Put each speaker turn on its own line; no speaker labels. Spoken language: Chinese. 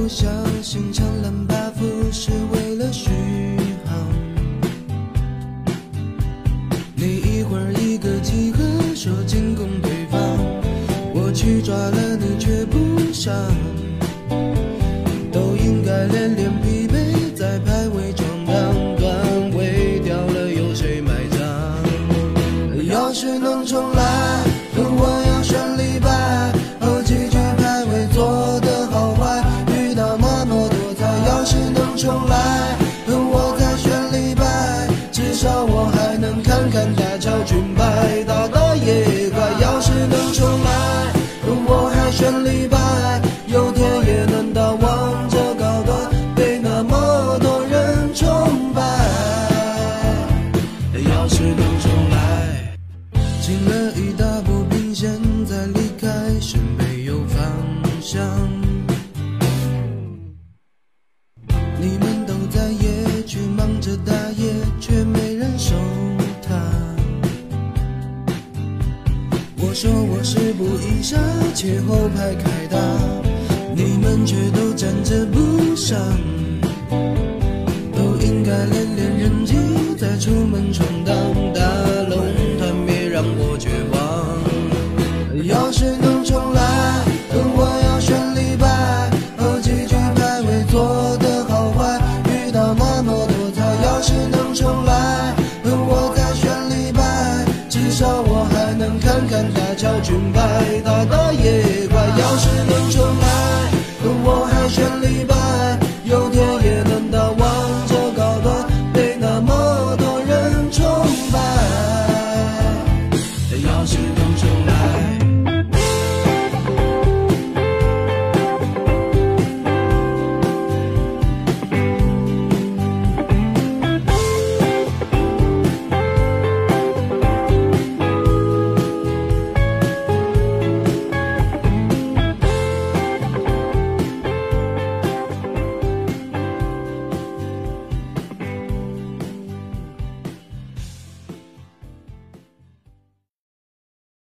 不小心抢蓝把夫是为了续航。你一会儿一个集合说进攻对方，我去抓了你却不上，都应该连连疲惫在排位闯荡，段位掉了有谁买账？要是能重来，我要选李白，我还能看看大乔军败，打打也快。要是能重来，我还选李白，有天也能到王者高端，被那么多人崇拜。要是能重来。进了一大步并现在离开，是没有方向。你们都在野区忙着打野，却没我说我是不一杀，且后排开打，你们却都站着不上。都应该练练人机，再出门闯胸怀大大，